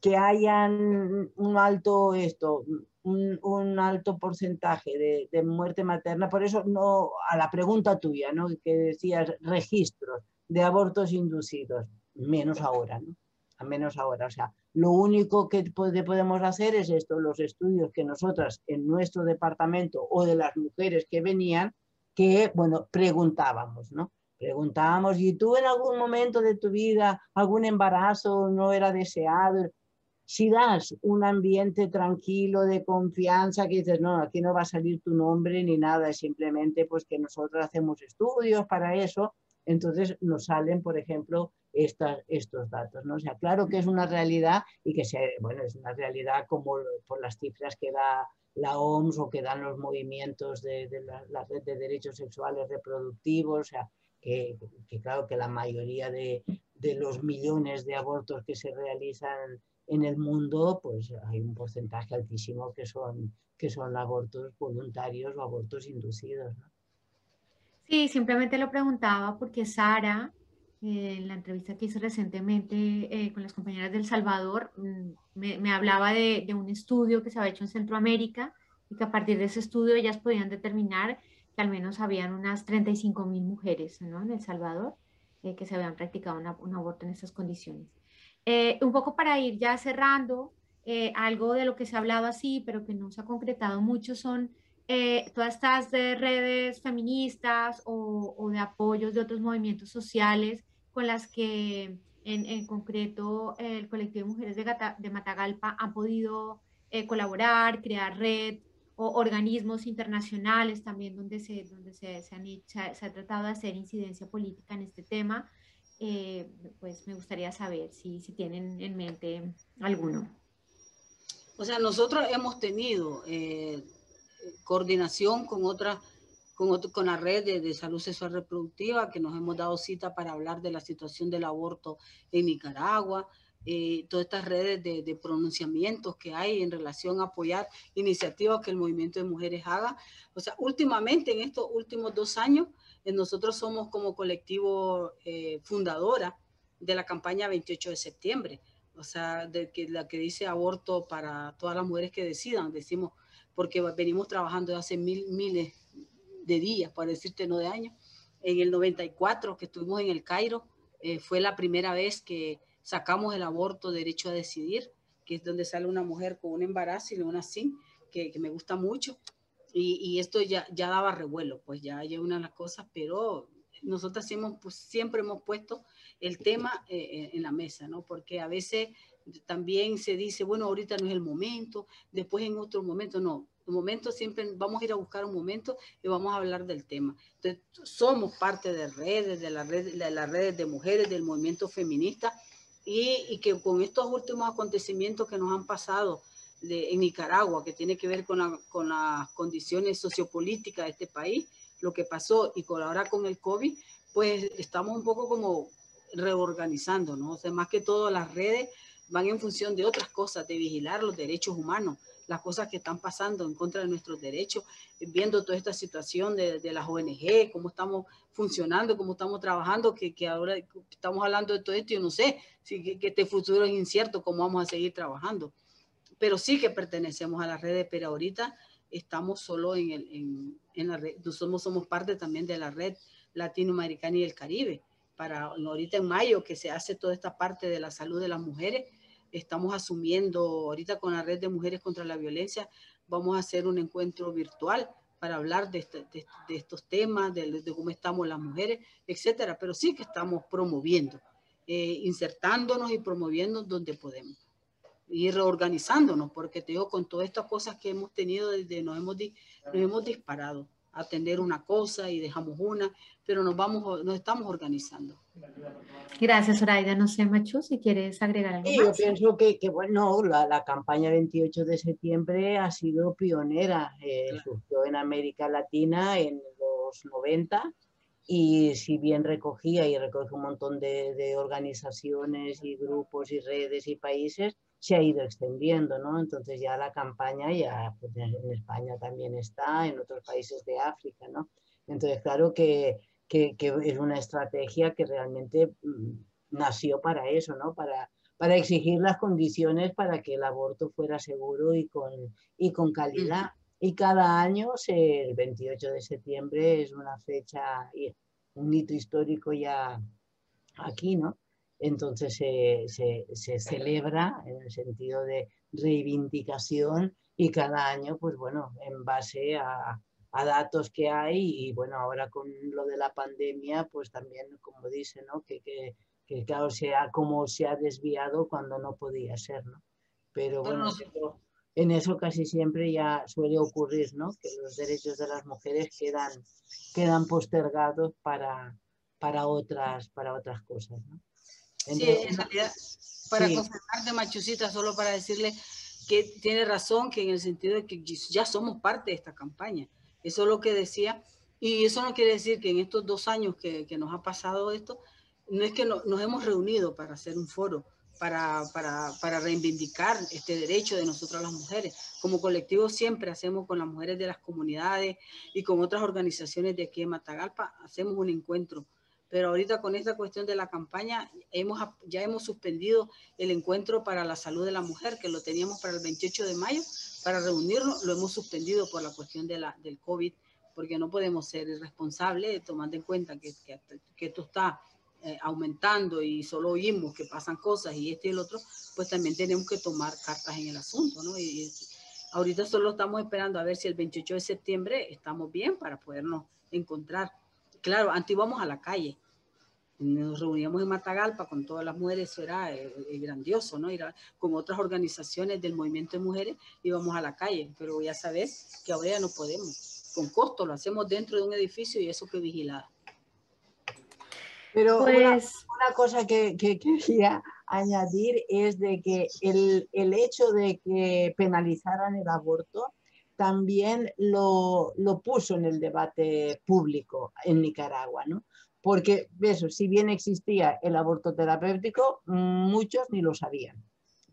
que hayan un alto esto, un, alto porcentaje de, muerte materna. Por eso no a la pregunta tuya, ¿no? que decías registros de abortos inducidos, menos ahora, ¿no? A menos ahora. O sea, lo único que podemos hacer es esto, los estudios que nosotras en nuestro departamento o de las mujeres que venían, que, bueno, preguntábamos, ¿no? Preguntábamos, ¿y tú en algún momento de tu vida algún embarazo no era deseado? Si das un ambiente tranquilo, de confianza, que dices, no, aquí no va a salir tu nombre ni nada, es simplemente pues que nosotros hacemos estudios para eso, entonces nos salen, por ejemplo, estos datos. ¿no? O sea, claro que es una realidad y que se, bueno, es una realidad como por las cifras que da la OMS o que dan los movimientos de, la, red de derechos sexuales reproductivos, o sea, que, claro que la mayoría de, de, los millones de abortos que se realizan en el mundo pues hay un porcentaje altísimo que son, que son abortos voluntarios o abortos inducidos. Sí, simplemente lo preguntaba porque Sara, en la entrevista que hizo recientemente eh, con las compañeras del Salvador, mm, me, hablaba de, un estudio que se había hecho en Centroamérica y que a partir de ese estudio ellas podían determinar que al menos habían unas 35 mil mujeres ¿no? en El Salvador eh, que se habían practicado un aborto en esas condiciones. Eh, un poco para ir ya cerrando, eh, algo de lo que se ha hablado así, pero que no se ha concretado mucho, son eh, todas estas redes feministas o, de apoyos de otros movimientos sociales con las que en, concreto el colectivo de mujeres de, de Matagalpa han podido colaborar, crear red o organismos internacionales también donde se, donde se, se ha tratado de hacer incidencia política en este tema. Eh, pues me gustaría saber si, si, tienen en mente alguno. O sea, nosotros hemos tenido eh, coordinación con otra con, con la red de, salud sexual reproductiva, que nos hemos dado cita para hablar de la situación del aborto en Nicaragua, eh, todas estas redes de, de, pronunciamientos que hay en relación a apoyar iniciativas que el movimiento de mujeres haga. O sea, últimamente, en estos últimos dos años, eh, nosotros somos como colectivo eh, fundadora de la campaña 28 de septiembre, o sea, de que, la que dice aborto para todas las mujeres que decidan, decimos, porque venimos trabajando hace mil, miles de días, para decirte no de años. En el 94, que estuvimos en el Cairo, eh, fue la primera vez que sacamos el aborto derecho a decidir, que es donde sale una mujer con un embarazo y una sin, que, que me gusta mucho y, esto ya, ya daba revuelo, pues ya hay una de las cosas, pero nosotros hemos, pues, siempre hemos puesto el tema eh, eh, en la mesa, ¿no? Porque a veces también se dice, bueno, ahorita no es el momento, después en otro momento, no. De momento siempre vamos a ir a buscar un momento y vamos a hablar del tema. Entonces, somos parte de redes, de, la red, de las redes de mujeres, del movimiento feminista y, y, que con estos últimos acontecimientos que nos han pasado de, en Nicaragua, que tiene que ver con, la, con las condiciones sociopolíticas de este país, lo que pasó y con ahora con el COVID, pues estamos un poco como reorganizando, ¿no? O sea, más que todo las redes van en función de otras cosas, de vigilar los derechos humanos, las cosas que están pasando en contra de nuestros derechos, viendo toda esta situación de, de las ONG, cómo estamos funcionando, cómo estamos trabajando, que, que ahora estamos hablando de todo esto, yo no sé si que, que, este futuro es incierto, cómo vamos a seguir trabajando. Pero sí que pertenecemos a las redes, pero ahorita estamos solo en, el, en, en la red, somos, somos parte también de la red latinoamericana y el Caribe. Para ahorita en mayo que se hace toda esta parte de la salud de las mujeres, estamos asumiendo ahorita con la red de mujeres contra la violencia, vamos a hacer un encuentro virtual para hablar de, este, de, de estos temas, de, de, cómo estamos las mujeres, etcétera. Pero sí que estamos promoviendo, eh, insertándonos y promoviendo donde podemos. Y reorganizándonos, porque te digo, con todas estas cosas que hemos tenido, desde nos hemos, nos hemos disparado atender una cosa y dejamos una, pero nos vamos, nos estamos organizando. Gracias, Zoraida. No sé, Machu, si quieres agregar algo sí, más. Yo pienso que, que bueno, la, la, campaña 28 de septiembre ha sido pionera. Eh, claro. Surgió en América Latina en los 90 y si bien recogía y recoge un montón de, de organizaciones y grupos y redes y países, se ha ido extendiendo, ¿no? Entonces ya la campaña ya pues en España también está, en otros países de África, ¿no? Entonces claro que, que, que es una estrategia que realmente mmm, nació para eso, ¿no? Para, para exigir las condiciones para que el aborto fuera seguro y con, y con calidad. Y cada año, el 28 de septiembre, es una fecha, un hito histórico ya aquí, ¿no? Entonces se, se, se, celebra en el sentido de reivindicación y cada año, pues bueno, en base a, a, datos que hay y bueno, ahora con lo de la pandemia, pues también, como dice, ¿no? Que, que, que claro, sea como se ha desviado cuando no podía ser, ¿no? Pero bueno, pero en eso casi siempre ya suele ocurrir, ¿no? Que los derechos de las mujeres quedan, quedan postergados para, para, otras, para otras cosas, ¿no? Entonces, sí, en realidad, para sí. de Machucita, solo para decirle que tiene razón, que en el sentido de que ya somos parte de esta campaña. Eso es lo que decía. Y eso no quiere decir que en estos dos años que, que nos ha pasado esto, no es que no, nos hemos reunido para hacer un foro, para, para, para, reivindicar este derecho de nosotras las mujeres. Como colectivo siempre hacemos con las mujeres de las comunidades y con otras organizaciones de aquí en Matagalpa, hacemos un encuentro pero ahorita con esta cuestión de la campaña hemos, ya hemos suspendido el encuentro para la salud de la mujer, que lo teníamos para el 28 de mayo, para reunirnos, lo hemos suspendido por la cuestión de la, del COVID, porque no podemos ser irresponsables, tomando en cuenta que, que, que esto está eh, aumentando y solo oímos que pasan cosas y este y el otro, pues también tenemos que tomar cartas en el asunto, ¿no? Y, y ahorita solo estamos esperando a ver si el 28 de septiembre estamos bien para podernos encontrar claro, antes íbamos a la calle, nos reuníamos en Matagalpa con todas las mujeres, eso era eh, eh, grandioso, ¿no? Con otras organizaciones del movimiento de mujeres íbamos a la calle, pero ya sabes que ahora ya no podemos, con costo, lo hacemos dentro de un edificio y eso que vigilada. Pero pues... una, una, cosa que, que, <laughs> quería añadir es de que el, el hecho de que penalizaran el aborto también lo, lo, puso en el debate público en Nicaragua, ¿no? Porque eso, si bien existía el aborto terapéutico, muchos ni lo sabían.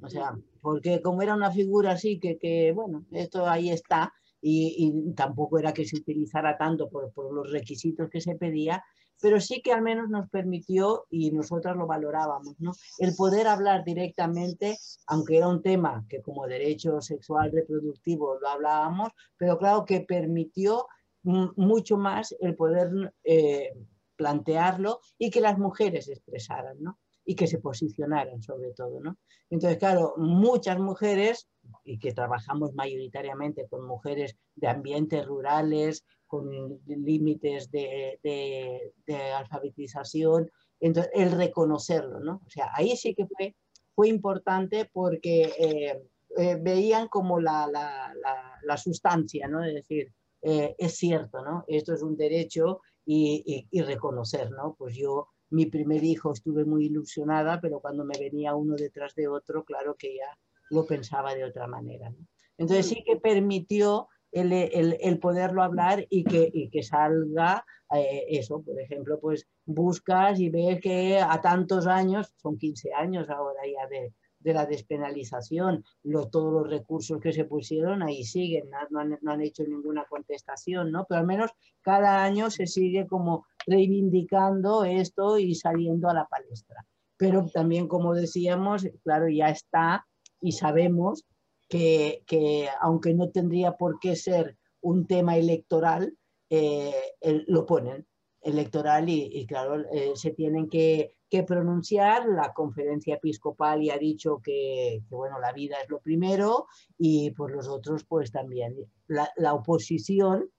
O sea, porque como era una figura así que, que bueno, esto ahí está, y, y, tampoco era que se utilizara tanto por, por los requisitos que se pedía, pero sí que al menos nos permitió, y nosotras lo valorábamos, ¿no? el poder hablar directamente, aunque era un tema que como derecho sexual reproductivo lo hablábamos, pero claro que permitió mucho más el poder eh, plantearlo y que las mujeres expresaran, ¿no? Y que se posicionaran sobre todo. ¿no? Entonces, claro, muchas mujeres, y que trabajamos mayoritariamente con mujeres de ambientes rurales, con límites de, alfabetización, entonces el reconocerlo, ¿no? O sea, ahí sí que fue, fue importante porque eh, eh, veían como la, la, la, sustancia, ¿no? Es decir, eh, es cierto, ¿no? Esto es un derecho y, y, reconocer, ¿no? Pues yo, mi primer hijo, estuve muy ilusionada, pero cuando me venía uno detrás de otro, claro que ya lo pensaba de otra manera, ¿no? Entonces sí que permitió el, el, poderlo hablar y que, y que salga eh, eso, por ejemplo, pues buscas y ves que a tantos años, son 15 años ahora ya de, de la despenalización, todos los recursos que se pusieron ahí siguen, no han, no han, hecho ninguna contestación, ¿no? Pero al menos cada año se sigue como reivindicando esto y saliendo a la palestra. Pero también, como decíamos, claro, ya está y sabemos que, que aunque no tendría por qué ser un tema electoral, eh, lo ponen electoral y, claro, eh, se tienen que, que, pronunciar. La conferencia episcopal ya ha dicho que, que, bueno, la vida es lo primero y por los otros pues también. La, la oposición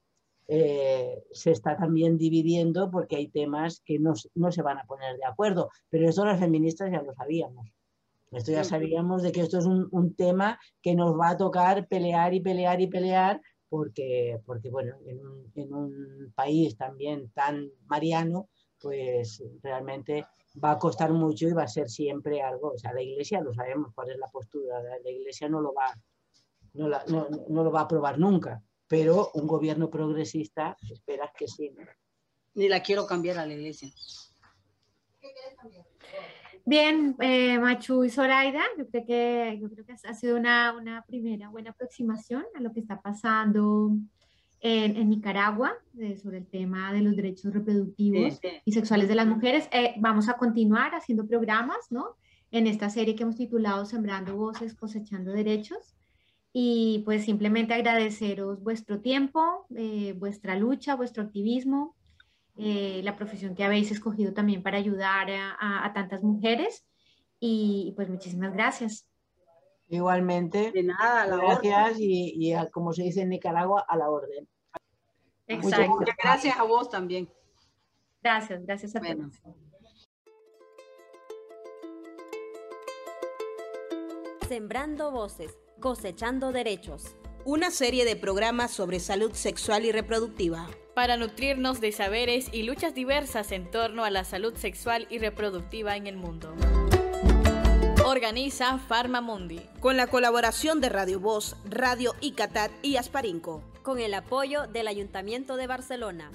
eh, se está también dividiendo porque hay temas que no, no, se van a poner de acuerdo, pero eso las feministas ya lo sabíamos. Esto ya sabíamos de que esto es un, un tema que nos va a tocar pelear y pelear y pelear porque, porque bueno, en un, en un país también tan mariano, pues realmente va a costar mucho y va a ser siempre algo. O sea, la Iglesia lo sabemos cuál es la postura. La Iglesia no lo va, no, la, no, no lo va a aprobar nunca, pero un gobierno progresista esperas que sí. Ni la quiero cambiar a la Iglesia. ¿Qué quieres cambiar? Bien, eh, Machu y Zoraida, yo creo que, yo creo que ha sido una, una primera buena aproximación a lo que está pasando en, en Nicaragua eh, sobre el tema de los derechos reproductivos sí, sí. y sexuales de las mujeres. Eh, vamos a continuar haciendo programas, ¿no? En esta serie que hemos titulado Sembrando Voces, Cosechando Derechos. Y pues simplemente agradeceros vuestro tiempo, eh, vuestra lucha, vuestro activismo, eh, la profesión que habéis escogido también para ayudar a, a, a tantas mujeres. Y, pues muchísimas gracias. Igualmente. De nada, la gracias y, y a, como se dice en Nicaragua, a la orden. Exacto. Muchas gracias a vos también. Gracias, gracias a bueno. todos. Sembrando voces, cosechando derechos. Una serie de programas sobre salud sexual y reproductiva para nutrirnos de saberes y luchas diversas en torno a la salud sexual y reproductiva en el mundo. Organiza Farmamundi. Con la colaboración de Radio Voz, Radio Icatat y Asparinco. Con el apoyo del Ayuntamiento de Barcelona.